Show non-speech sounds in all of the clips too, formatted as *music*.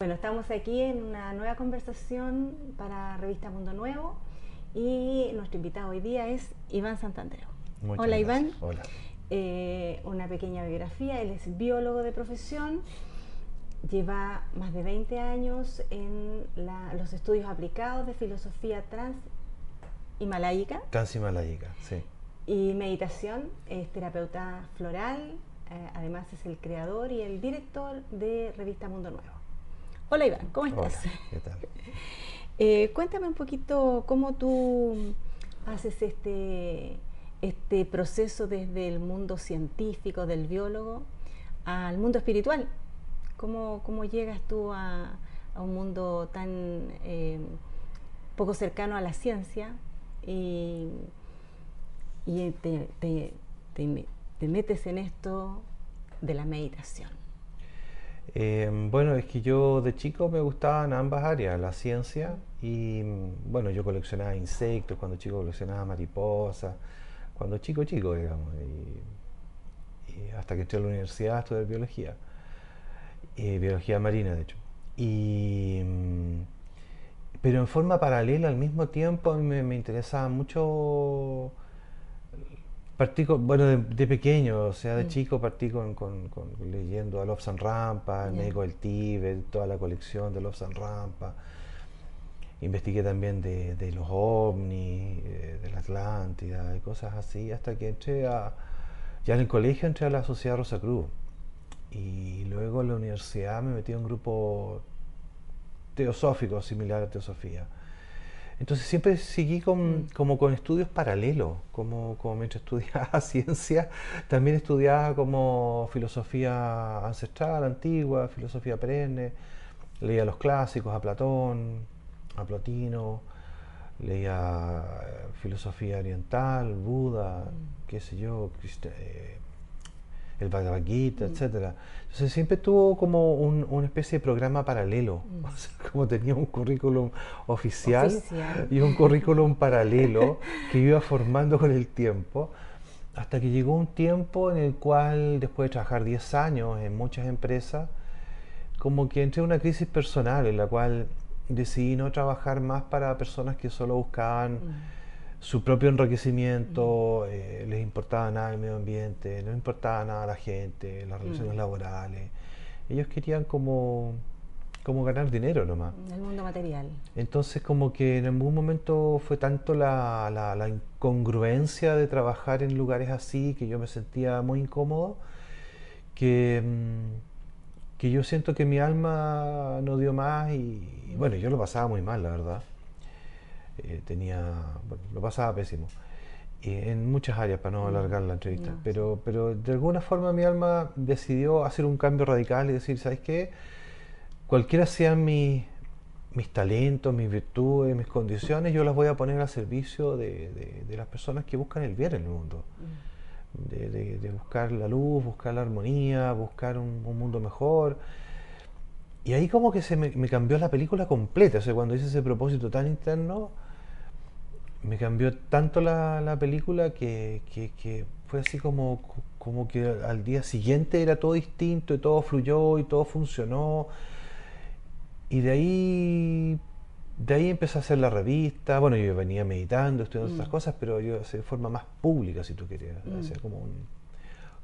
Bueno, estamos aquí en una nueva conversación para Revista Mundo Nuevo y nuestro invitado hoy día es Iván Santandero. Hola Iván. Hola. Eh, una pequeña biografía, él es biólogo de profesión, lleva más de 20 años en los estudios aplicados de filosofía trans himaláyica. Transhimaláyica, sí. Y meditación, es terapeuta floral, eh, además es el creador y el director de Revista Mundo Nuevo. Hola Iván, ¿cómo estás? ¿qué tal? *laughs* Eh, cuéntame un poquito cómo tú haces este, este proceso desde el mundo científico del biólogo al mundo espiritual. ¿Cómo, cómo llegas tú a, un mundo tan eh, poco cercano a la ciencia y, te, te metes en esto de la meditación? Em, bueno, es que yo de chico me gustaban ambas áreas, la ciencia y, bueno, yo coleccionaba insectos, cuando chico coleccionaba mariposas, cuando chico chico, digamos, y, hasta que entré a la universidad a estudiar biología, biología marina, de hecho. Y, pero en forma paralela, al mismo tiempo, me, me interesaba mucho Partí bueno, de, pequeño, o sea, de mm. chico partí con, leyendo a Love San Rampa, el médico del Tíbet, toda la colección de Love San Rampa. Investigué también de, los ovnis, eh, de la Atlántida y cosas así, hasta que entré a, ya en el colegio entré a la Sociedad Rosa Cruz. Y luego en la universidad me metí en un grupo teosófico similar a Teosofía entonces siempre seguí con, mm. como con estudios paralelos, como, como mientras *laughs* estudiaba ciencia, también estudiaba como filosofía ancestral, antigua, filosofía perenne, leía los clásicos, a Platón, a Plotino, leía eh, filosofía oriental, Buda, mm. qué sé yo, eh, el Bhagavad Gita, mm. etcétera. Entonces siempre tuvo como una especie de programa paralelo, mm. *laughs* como tenía un currículum oficial, y un currículum paralelo *laughs* que iba formando con el tiempo, hasta que llegó un tiempo en el cual, después de trabajar 10 años en muchas empresas, como que entré en una crisis personal en la cual decidí no trabajar más para personas que solo buscaban... Mm su propio enriquecimiento, eh, les importaba nada el medio ambiente, no importaba nada la gente, las relaciones mm. laborales. Ellos querían como, como ganar dinero nomás. El mundo material. Entonces como que en algún momento fue tanto la, la, incongruencia de trabajar en lugares así que yo me sentía muy incómodo que, mm, que yo siento que mi alma no dio más y bueno, yo lo pasaba muy mal, la verdad. Eh, tenía, bueno, lo pasaba pésimo. Y en muchas áreas, para no mm. alargar la entrevista. pero, pero de alguna forma mi alma decidió hacer un cambio radical y decir, ¿sabes qué? Cualquiera sean mis, mis talentos, mis virtudes, mis condiciones, yo las voy a poner al servicio de, de, las personas que buscan el bien en el mundo. Mm. De, de, buscar la luz, buscar la armonía, buscar un, un mundo mejor. Y ahí como que se me, me, cambió la película completa. O sea, cuando hice ese propósito tan interno, me cambió tanto la, la película que, que, fue así como, como que al día siguiente era todo distinto y todo fluyó y todo funcionó. Y de ahí, de ahí empecé a hacer la revista. Bueno, yo venía meditando, estudiando mm. cosas, pero yo de forma más pública, si tú querías. Mm. como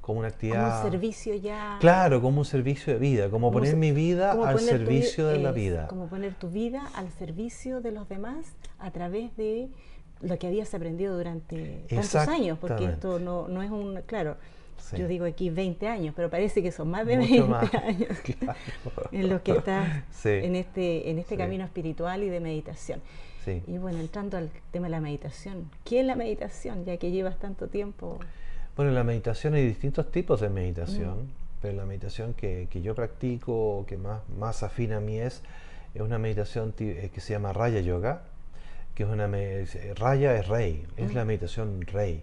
como una actividad. Como un servicio ya. Claro, como un servicio de vida, como, poner mi vida al servicio de la vida. Como poner tu vida al servicio de los demás a través de lo que habías aprendido durante tantos años, porque esto no, no es un, claro, yo digo aquí 20 años, pero parece que son más de 20 *laughs* años *laughs* en los que estás en este, en este camino espiritual y de meditación. Y bueno, entrando al tema de la meditación, ¿qué es la meditación? Ya que llevas tanto tiempo. Bueno, en la meditación hay distintos tipos de meditación, pero la meditación que, que, yo practico, que más, más afina a mí es, es una meditación eh, que se llama Raya Yoga, que es una raya es rey, es la meditación rey,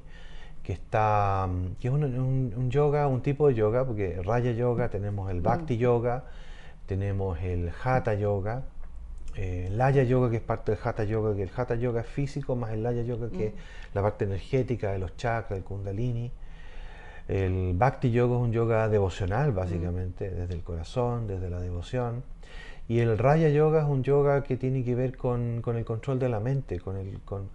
que está que es un, yoga, un tipo de yoga, porque raya yoga tenemos el bhakti yoga, tenemos el hatha yoga, eh, laya yoga que es parte del hatha yoga, que el hatha yoga es físico, más el laya yoga que es la parte energética de los chakras, el kundalini. El bhakti yoga es un yoga devocional, básicamente, desde el corazón, desde la devoción. Y el Raya Yoga es un yoga que tiene que ver con, el control de la mente, con el, con,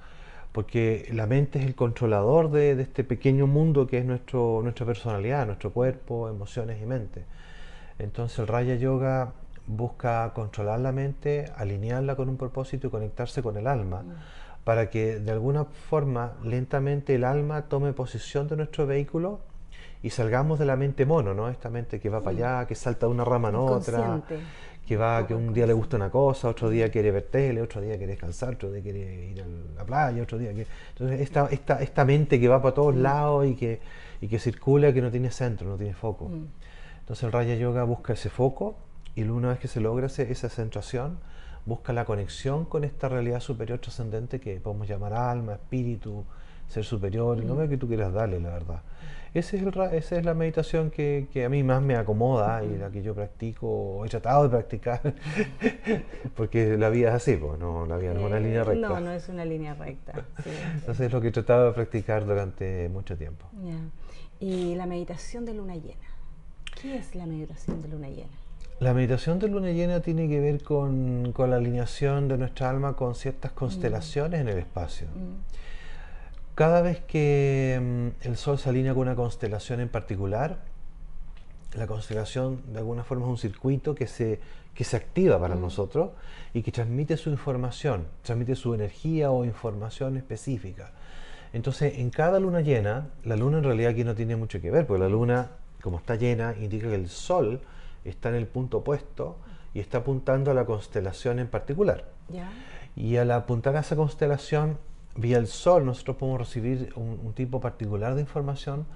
porque la mente es el controlador de, de, este pequeño mundo que es nuestro, nuestra personalidad, nuestro cuerpo, emociones y mente. Entonces el Raya Yoga busca controlar la mente, alinearla con un propósito y conectarse con el alma, mm. para que de alguna forma lentamente el alma tome posesión de nuestro vehículo y salgamos de la mente mono, ¿no? Esta mente que va para mm. allá, que salta de una rama en otra, que va, que un día le gusta una cosa, otro día quiere ver tele, otro día quiere descansar, otro día quiere ir a la playa, otro día quiere... Entonces esta, esta, esta mente que va para todos mm. lados y que, y que circula, que no tiene centro, no tiene foco. Entonces el Raya Yoga busca ese foco y una vez que se logra esa centración, busca la conexión con esta realidad superior trascendente que podemos llamar alma, espíritu, ser superior, el nombre que tú quieras darle, la verdad. Ese es el, esa es la meditación que, que, a mí más me acomoda y la que yo practico, o he tratado de practicar, *laughs* porque la vida es así, pues, no, la vida no es una línea recta. No, no es una línea recta. Entonces es lo que he tratado de practicar durante mucho tiempo. Y la meditación de luna llena. ¿Qué es la meditación de luna llena? La meditación de luna llena tiene que ver con, la alineación de nuestra alma con ciertas mm. constelaciones en el espacio. Mm. Cada vez que mm, el Sol se alinea con una constelación en particular, la constelación de alguna forma es un circuito que se, que se activa para nosotros y que transmite su información, transmite su energía o información específica. Entonces, en cada luna llena, la luna en realidad aquí no tiene mucho que ver, porque la luna, como está llena, indica que el Sol está en el punto opuesto y está apuntando a la constelación en particular. Y al apuntar a esa constelación, vía el Sol, nosotros podemos recibir un, tipo particular de información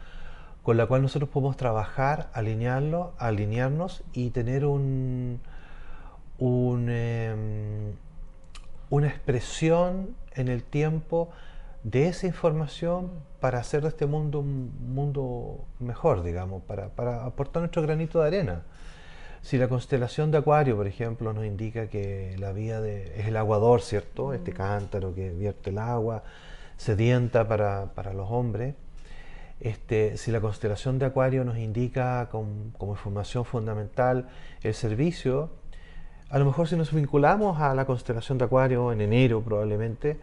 con la cual nosotros podemos trabajar, alinearlo, alinearnos y tener em, una expresión en el tiempo de esa información para hacer de este mundo un mundo mejor, digamos, para, para aportar nuestro granito de arena. Si la constelación de Acuario, por ejemplo, nos indica que la vía de, es el aguador, ¿cierto? Este cántaro que vierte el agua, sedienta para, para los hombres. Este, si la constelación de Acuario nos indica como información fundamental el servicio, a lo mejor si nos vinculamos a la constelación de Acuario en enero probablemente,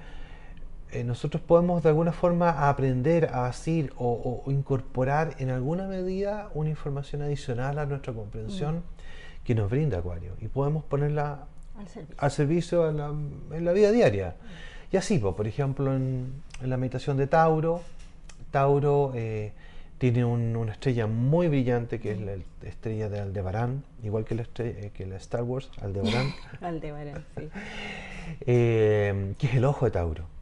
eh, nosotros podemos de alguna forma aprender a decir o, incorporar en alguna medida una información adicional a nuestra comprensión mm. Que nos brinda Acuario y podemos ponerla al servicio, en, la, vida diaria. Y así, pues, por ejemplo, en, la meditación de Tauro, Tauro eh, tiene una estrella muy brillante que es la estrella de Aldebarán, igual que la, eh, que la Star Wars, Aldebarán. *laughs* Aldebarán, sí. *laughs* que es el ojo de Tauro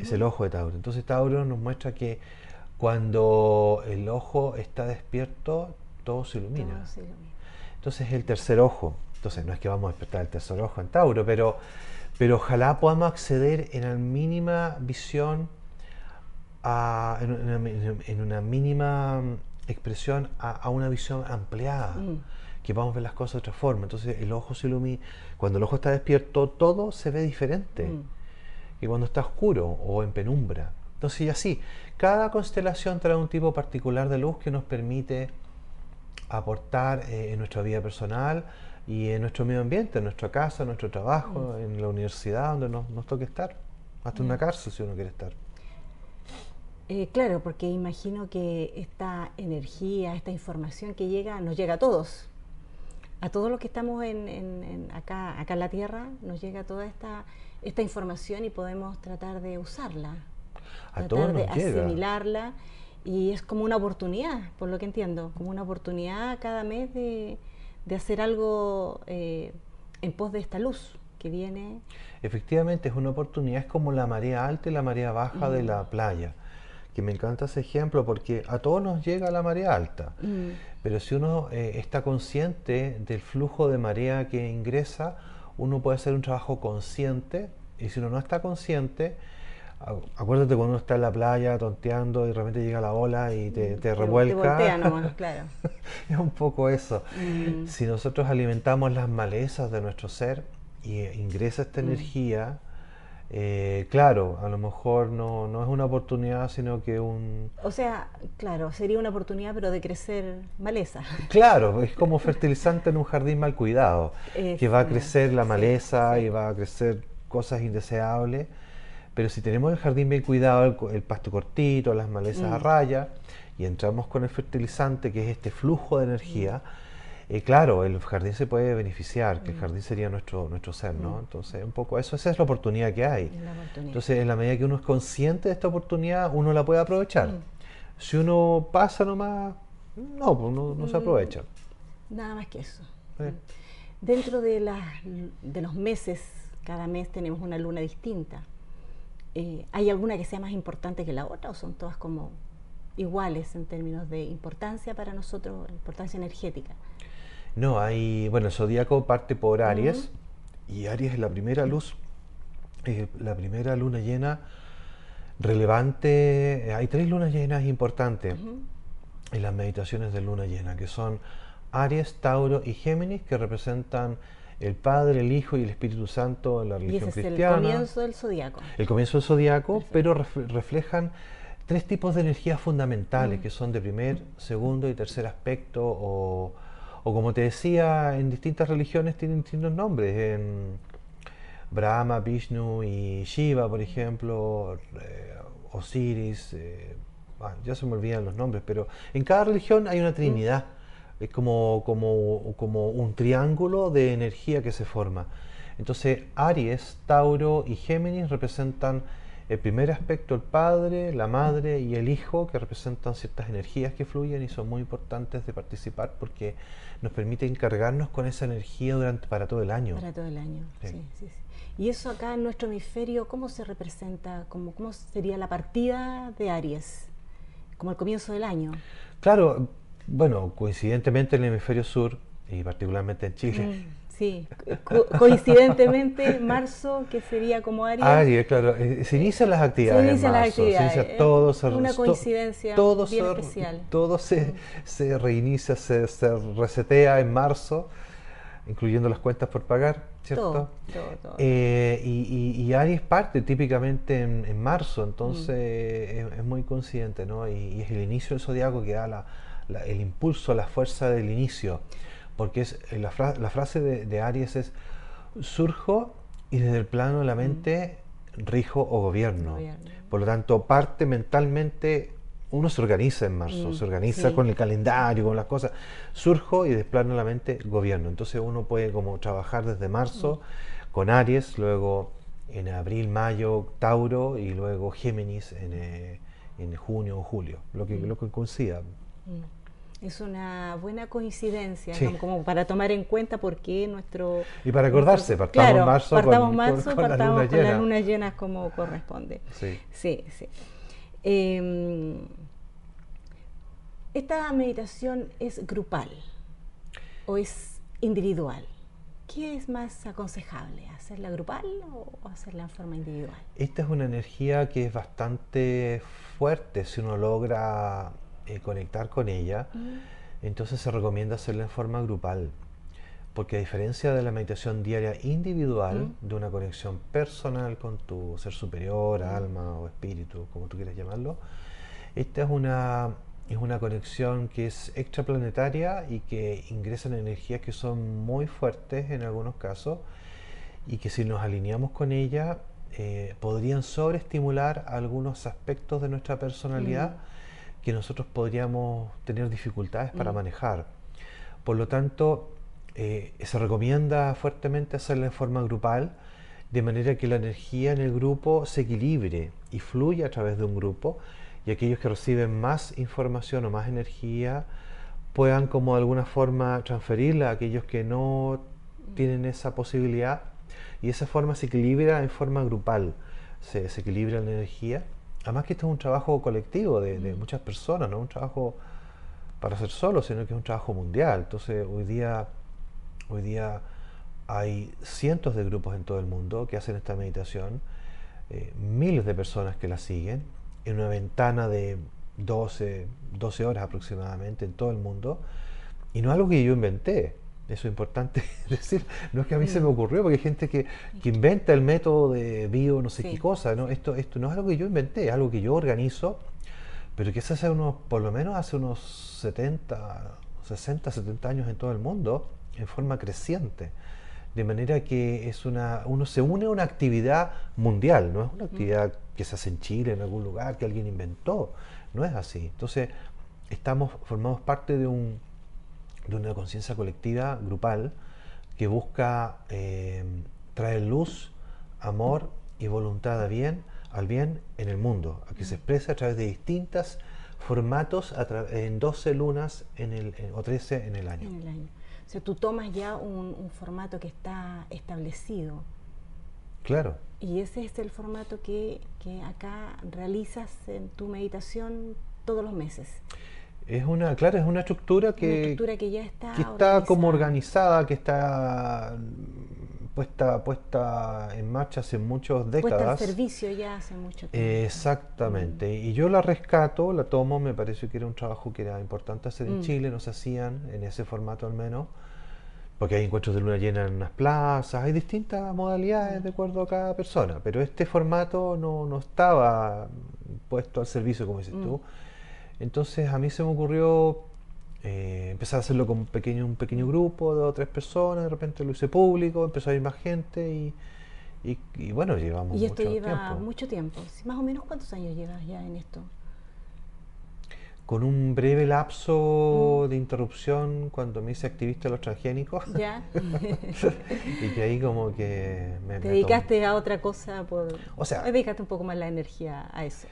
es el ojo de Tauro. Entonces Tauro nos muestra que cuando el ojo está despierto, todo se ilumina. Entonces es el tercer ojo. Entonces no es que vamos a despertar el tercer ojo en Tauro, pero, pero ojalá podamos acceder en la mínima visión, en, una, mínima expresión a, una visión ampliada. Mm. que vamos a ver las cosas de otra forma. Entonces el ojo se ilumina. Cuando el ojo está despierto, todo se ve diferente. Mm y cuando está oscuro o en penumbra. Entonces, y así, cada constelación trae un tipo particular de luz que nos permite aportar eh, en nuestra vida personal y en nuestro medio ambiente, en nuestra casa, en nuestro trabajo, mm. en la universidad, donde nos, nos toque estar, hasta en una mm. cárcel si uno quiere estar. Eh, claro, porque imagino que esta energía, esta información que llega, nos llega a todos. A todos los que estamos en, acá, acá en la Tierra, nos llega toda esta esta información y podemos tratar de usarla, a tratar de asimilarla y es como una oportunidad, por lo que entiendo, como una oportunidad cada mes de, hacer algo eh, en pos de esta luz que viene. Efectivamente, es una oportunidad, es como la marea alta y la marea baja de la playa. Que me encanta ese ejemplo porque a todos nos llega la marea alta, pero si uno eh, está consciente del flujo de marea que ingresa, uno puede hacer un trabajo consciente y si uno no está consciente, acuérdate cuando uno está en la playa tonteando y de repente llega la ola y te, te revuelca. Te *laughs* claro. es un poco eso. Mm. Si nosotros alimentamos las malezas de nuestro ser y ingresa esta mm. energía, eh, claro, a lo mejor no, no, es una oportunidad, sino que un... O sea, claro, sería una oportunidad, pero de crecer maleza. *laughs* Claro, es como fertilizante en un jardín mal cuidado, que va a crecer la maleza y va a crecer cosas indeseables. Pero si tenemos el jardín bien cuidado, el, pasto cortito, las malezas a mm. raya, y entramos con el fertilizante, que es este flujo de energía, mm. Eh, claro, el jardín se puede beneficiar, que el mm. jardín sería nuestro, nuestro ser, ¿no? Entonces, un poco eso, esa es la oportunidad que hay. Entonces, en la medida que uno es consciente de esta oportunidad, uno la puede aprovechar. Mm. Si uno pasa nomás, no, pues no, se aprovecha. Nada más que eso. Dentro de, de los meses, cada mes tenemos una luna distinta. Eh, ¿Hay alguna que sea más importante que la otra o son todas como iguales en términos de importancia para nosotros, importancia energética? No, hay, bueno, el zodíaco parte por Aries y Aries es la primera luz, la primera luna llena relevante. Hay tres lunas llenas importantes en las meditaciones de luna llena, que son Aries, Tauro y Géminis, que representan el Padre, el Hijo y el Espíritu Santo en la religión cristiana. Es el comienzo del zodiaco. El comienzo del zodiaco, pero reflejan tres tipos de energías fundamentales, que son de primer, segundo y tercer aspecto o o como te decía, en distintas religiones tienen distintos nombres. En Brahma, Vishnu y Shiva, por ejemplo, eh, Osiris, eh, ya se me olvidan los nombres, pero en cada religión hay una trinidad. Es como, como, como un triángulo de energía que se forma. Entonces, Aries, Tauro y Géminis representan el primer aspecto, el padre, la madre y el hijo, que representan ciertas energías que fluyen y son muy importantes de participar porque nos permite encargarnos con esa energía durante para todo el año. Para todo el año, sí. Sí, sí, Y eso acá en nuestro hemisferio, ¿cómo se representa? ¿Cómo, ¿Cómo sería la partida de Aries? Como el comienzo del año. Claro, bueno, coincidentemente en el hemisferio sur, y particularmente en Chile, mm. Sí, coincidentemente, marzo, que sería como Aries. Aries, claro. Eh, se inician las actividades. Se inician las actividades. Se inicia todo, se, una coincidencia todo bien especial. Todo se, se reinicia, se, resetea en marzo, incluyendo las cuentas por pagar, ¿cierto? Todo, todo, todo. Eh, y, y, Aries parte típicamente en, marzo, entonces mm. es, muy coincidente, ¿no? Y, es el inicio del zodiaco que da la, el impulso, la fuerza del inicio porque es, eh, la, frase de, Aries es, surjo y desde el plano de la mente rijo o gobierno. Por lo tanto, parte mentalmente, uno se organiza en marzo, mm, se organiza con el calendario, con las cosas, surjo y desde el plano de la mente gobierno. Entonces uno puede como trabajar desde marzo mm. con Aries, luego en abril, mayo, Tauro y luego Géminis en, eh, junio o julio, lo que, mm. lo que coincida. Es una buena coincidencia, como, para tomar en cuenta por qué nuestro... Y para acordarse, partamos claro, marzo, partamos con, marzo, partamos con las lunas llenas como corresponde. Sí, sí. sí. Em, ¿Esta meditación es grupal o es individual? ¿Qué es más aconsejable? ¿Hacerla grupal o hacerla en forma individual? Esta es una energía que es bastante fuerte si uno logra eh, conectar con ella, mm. entonces se recomienda hacerla en forma grupal. Porque a diferencia de la meditación diaria individual, mm. de una conexión personal con tu ser superior, mm. alma o espíritu, como tú quieras llamarlo, esta es una, es una conexión que es extraplanetaria y que ingresa en energías que son muy fuertes en algunos casos y que si nos alineamos con ella eh, podrían sobreestimular algunos aspectos de nuestra personalidad que nosotros podríamos tener dificultades para mm. manejar. Por lo tanto, eh, se recomienda fuertemente hacerla en forma grupal, de manera que la energía en el grupo se equilibre y fluya a través de un grupo, y aquellos que reciben más información o más energía puedan como de alguna forma transferirla a aquellos que no tienen esa posibilidad, y esa forma se equilibra en forma grupal, se, se equilibra la energía Además que esto es un trabajo colectivo de, muchas personas, no un trabajo para hacer solo, sino que es un trabajo mundial. Entonces hoy día, hoy día hay cientos de grupos en todo el mundo que hacen esta meditación, eh, miles de personas que la siguen, en una ventana de 12, 12 horas aproximadamente en todo el mundo. Y no es algo que yo inventé. Eso es importante *laughs* decir. No es que a mí se me ocurrió, porque hay gente que, que inventa el método de bio, no sé qué cosa. ¿no? Esto, esto no es algo que yo inventé, es algo que yo organizo, pero que se hace unos, por lo menos hace unos 70, 60, 70 años en todo el mundo, en forma creciente. De manera que es una, uno se une a una actividad mundial, no es una actividad que se hace en Chile, en algún lugar, que alguien inventó. No es así. Entonces, estamos, formamos parte de un de una conciencia colectiva grupal que busca eh, traer luz, amor y voluntad a bien, al bien en el mundo, que se exprese a través de distintos formatos en 12 lunas en el, o 13 en el año. O sea, tú tomas ya un, formato que está establecido. Claro. Y ese es el formato que, que acá realizas en tu meditación todos los meses. Es una, claro, es una estructura que, que ya está, que está como organizada, que está puesta, puesta en marcha hace muchas décadas. Puesta en servicio ya hace mucho tiempo. exactamente. Y yo la rescato, la tomo, me parece que era un trabajo que era importante hacer en mm. Chile, no se hacían en ese formato al menos, porque hay encuentros de luna llena en unas plazas, hay distintas modalidades de acuerdo a cada persona, pero este formato no, no estaba puesto al servicio, como dices tú mm. Entonces a mí se me ocurrió eh, empezar a hacerlo con un pequeño, un pequeño grupo, dos o tres personas, de repente lo hice público, empezó a ir más gente y, y, bueno, llevamos Y esto lleva mucho tiempo. Más o menos cuántos años llevas ya en esto. Con un breve lapso mm. de interrupción cuando me hice activista de los transgénicos. Ya. *laughs* *laughs* y que ahí como que me... Te dedicaste a otra cosa por... O sea... Dedicaste un poco más la energía a eso.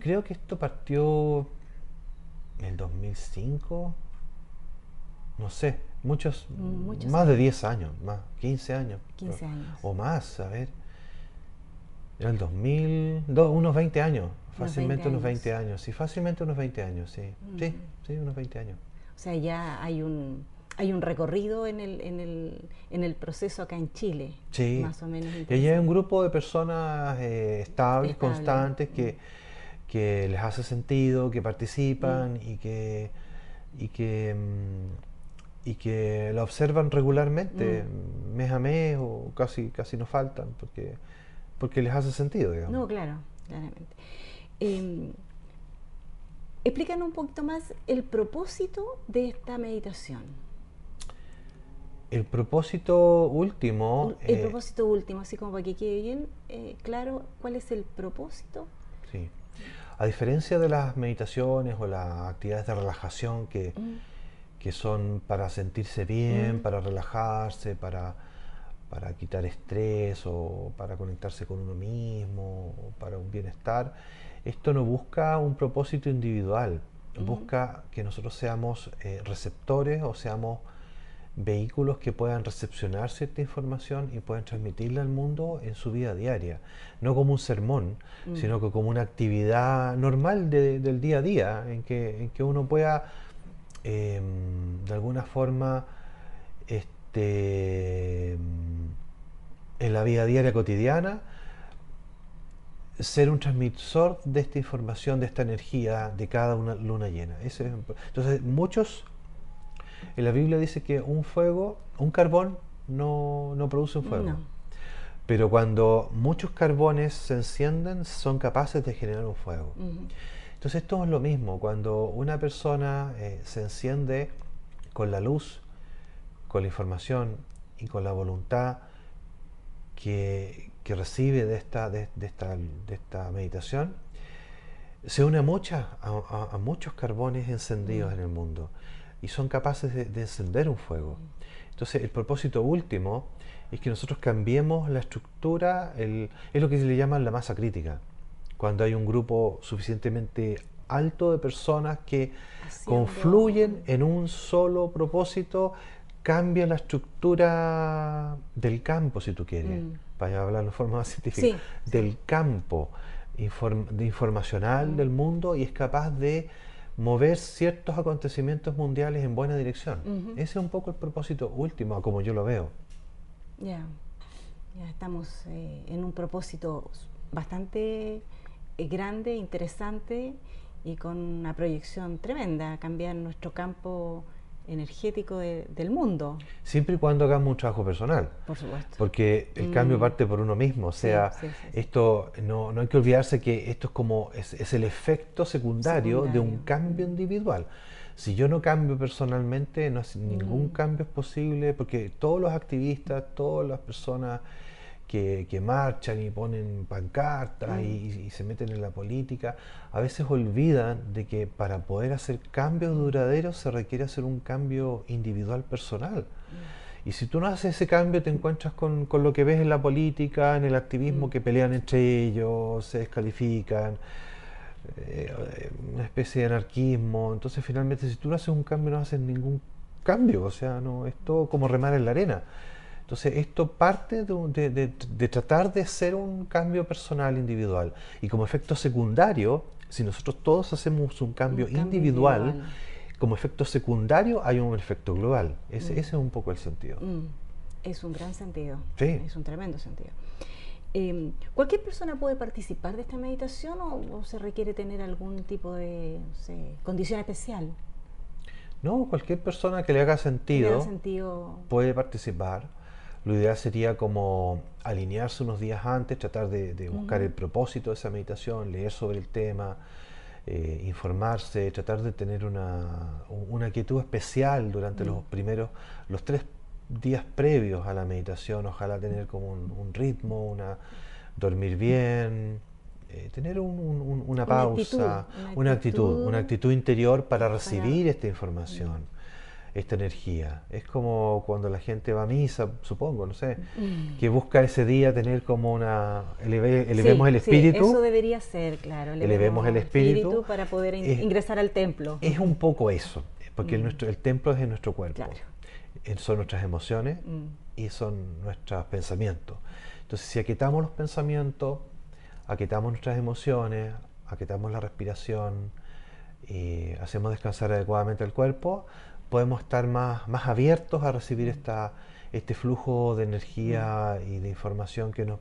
Creo que esto partió en el 2005, no sé, muchos, mm, más de 10 años, más, 15 años. 15 años. O más, a ver. Era el 2000, unos 20 años, fácilmente unos 20 años. sí, fácilmente unos 20 años, sí. Sí, mm. sí, unos 20 años. O sea, ya hay un, hay un recorrido en el, en, el, en el proceso acá en Chile. Sí. Más o menos. Y hay un grupo de personas eh, estables, constantes, que que les hace sentido, que participan mm. y que y que mm, y que la observan regularmente, mm. mes a mes o casi casi no faltan porque porque les hace sentido, digamos. No, claro, claramente. Eh, explícanos un poquito más el propósito de esta meditación. El propósito último. El eh, propósito último, así como para que quede bien eh, claro cuál es el propósito. Sí. A diferencia de las meditaciones o las actividades de relajación que, mm. son para sentirse bien, mm. para relajarse, para, para quitar estrés o para conectarse con uno mismo, o para un bienestar, esto no busca un propósito individual, mm. busca que nosotros seamos eh, receptores o seamos vehículos que puedan recepcionar cierta información y puedan transmitirla al mundo en su vida diaria. No como un sermón, mm. sino que como una actividad normal del día a día, en que, en que uno pueda em, de alguna forma este, en la vida diaria cotidiana ser un transmisor de esta información, de esta energía de cada una luna llena. entonces, muchos en la Biblia dice que un fuego, un carbón, no, produce un fuego. Pero cuando muchos carbones se encienden, son capaces de generar un fuego. Entonces esto es lo mismo. Cuando una persona eh, se enciende con la luz, con la información y con la voluntad que, recibe de esta, de, esta, de esta meditación, se une a, a, muchos carbones encendidos en el mundo y son capaces de, encender un fuego. Entonces el propósito último es que nosotros cambiemos la estructura, es lo que se le llama la masa crítica. Cuando hay un grupo suficientemente alto de personas que confluyen en un solo propósito, cambia la estructura del campo, si tú quieres, mm. para hablar de forma más científica, del campo informacional mm. del mundo y es capaz de mover ciertos acontecimientos mundiales en buena dirección. Ese es un poco el propósito último, como yo lo veo. Ya, ya estamos eh, en un propósito bastante eh, grande, interesante y con una proyección tremenda, cambiar nuestro campo energético del mundo. Siempre y cuando hagamos un trabajo personal. Por supuesto. Porque el cambio mm. parte por uno mismo. O sea, esto no, no, hay que olvidarse que esto es como es, el efecto secundario, de un cambio individual. Si yo no cambio personalmente, no ningún mm. cambio es posible, porque todos los activistas, todas las personas que, marchan y ponen pancartas y, se meten en la política, a veces olvidan de que para poder hacer cambios duraderos se requiere hacer un cambio individual personal. Mm. Y si tú no haces ese cambio, te encuentras con, lo que ves en la política, en el activismo, mm. que pelean entre ellos, se descalifican, eh, una especie de anarquismo. Entonces, finalmente, si tú no haces un cambio, no haces ningún cambio. O sea, no es todo como remar en la arena. Entonces, esto parte de, tratar de hacer un cambio personal individual. Y como efecto secundario, si nosotros todos hacemos un cambio, individual, como efecto secundario hay un efecto global. Ese, mm. es un poco el sentido. Mm. Es un gran sentido. Es un tremendo sentido. Em, ¿Cualquier persona puede participar de esta meditación o, se requiere tener algún tipo de condición especial? No, cualquier persona que le haga sentido, sentido... puede participar lo ideal sería como alinearse unos días antes, tratar de, buscar el propósito de esa meditación, leer sobre el tema, eh, informarse, tratar de tener una, una quietud especial durante los primeros, los tres días previos a la meditación, ojalá tener como un, ritmo, una, dormir bien, eh, tener una pausa, una actitud, una actitud, interior para recibir esta información esta energía. Es como cuando la gente va a misa, supongo, no sé, mm. que busca ese día tener como una... elevemos el espíritu. Sí, eso debería ser, claro. Elevemos, el espíritu, para poder ingresar al templo. Es un poco eso, porque el, mm. nuestro, el templo es en nuestro cuerpo. Son nuestras emociones mm. y son nuestros pensamientos. Entonces, si aquitamos los pensamientos, aquitamos nuestras emociones, aquitamos la respiración, y hacemos descansar adecuadamente el cuerpo, podemos estar más, más abiertos a recibir esta, este flujo de energía mm. y de información que nos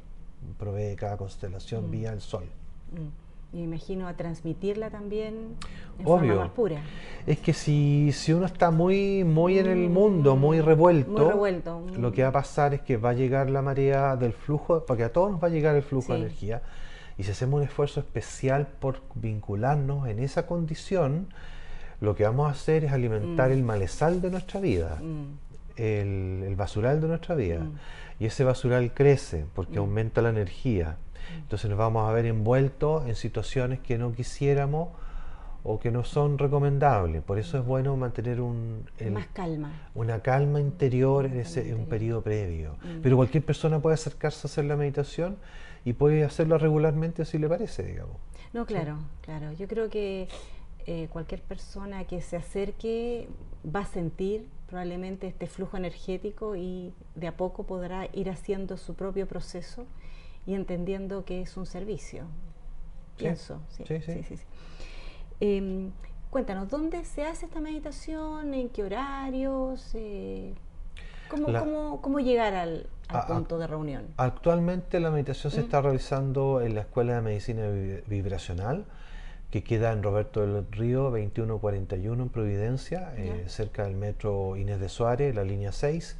provee cada constelación mm. vía el Sol. Mm. Me imagino a transmitirla también en Forma más pura. Es que si, si uno está muy, muy en el mundo, muy revuelto, revuelto, lo que va a pasar es que va a llegar la marea del flujo, porque a todos nos va a llegar el flujo de energía, y si hacemos un esfuerzo especial por vincularnos en esa condición, lo que vamos a hacer es alimentar mm. el malezal de nuestra vida, mm. el, basural de nuestra vida. Mm. Y ese basural crece porque aumenta la energía. Entonces nos vamos a ver envueltos en situaciones que no quisiéramos o que no son recomendables. Por eso es bueno mantener un, Más calma. una calma interior en, ese, un periodo previo. Pero cualquier persona puede acercarse a hacer la meditación y puede hacerla regularmente si le parece, digamos. No, claro, claro. Yo creo que eh, cualquier persona que se acerque va a sentir probablemente este flujo energético y de a poco podrá ir haciendo su propio proceso y entendiendo que es un servicio. Pienso, sí, sí, sí. Em, cuéntanos, ¿dónde se hace esta meditación? ¿En qué horarios? Eh, ¿cómo, llegar al, punto de reunión? Actualmente la meditación se está realizando en la Escuela de Medicina Vibracional que queda en Roberto del Río 2141 en Providencia, eh, cerca del metro Inés de Suárez, la línea 6.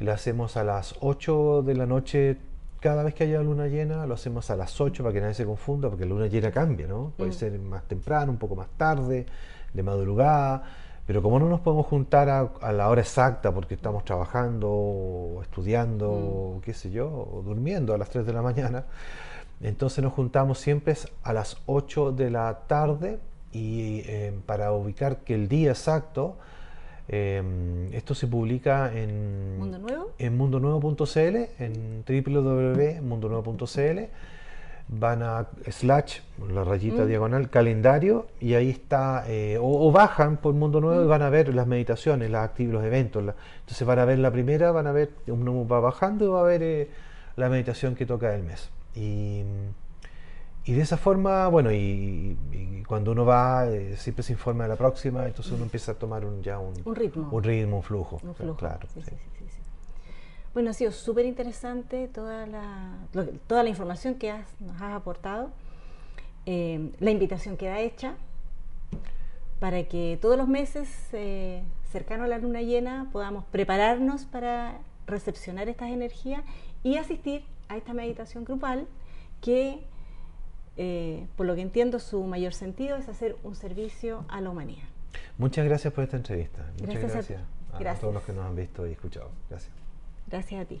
La hacemos a las 8 de la noche cada vez que haya luna llena, lo hacemos a las 8 para que nadie se confunda, porque la luna llena cambia, ¿no? Puede mm. ser más temprano, un poco más tarde, de madrugada, pero como no nos podemos juntar a, la hora exacta porque estamos trabajando o estudiando, o mm. qué sé yo, o durmiendo a las 3 de la mañana, entonces nos juntamos siempre a las 8 de la tarde y eh, para ubicar que el día exacto, em, esto se publica en Mundo Nuevo, en mundonuevo.cl, en www.mundonuevo.cl, van a slash, la rayita mm. diagonal, calendario, y ahí está, eh, o, bajan por Mundo Nuevo y mm. van a ver las meditaciones, las los eventos. entonces van a ver la primera, van a ver, uno va bajando y va a ver eh, la meditación que toca el mes. Y, de esa forma, bueno, y, cuando uno va, eh, siempre se informa de la próxima, entonces uno empieza a tomar un, ya un, ritmo. Un ritmo, un flujo. Claro. bueno, ha sido súper interesante toda la, toda la información que nos has aportado. Eh, la invitación queda hecha para que todos los meses eh, cercano a la luna llena podamos prepararnos para recepcionar estas energías y asistir a esta meditación grupal que, eh, por lo que entiendo, su mayor sentido es hacer un servicio a la humanidad. Muchas gracias por esta entrevista. Muchas Gracias a gracias todos los que nos han visto y escuchado. Gracias. Gracias a ti.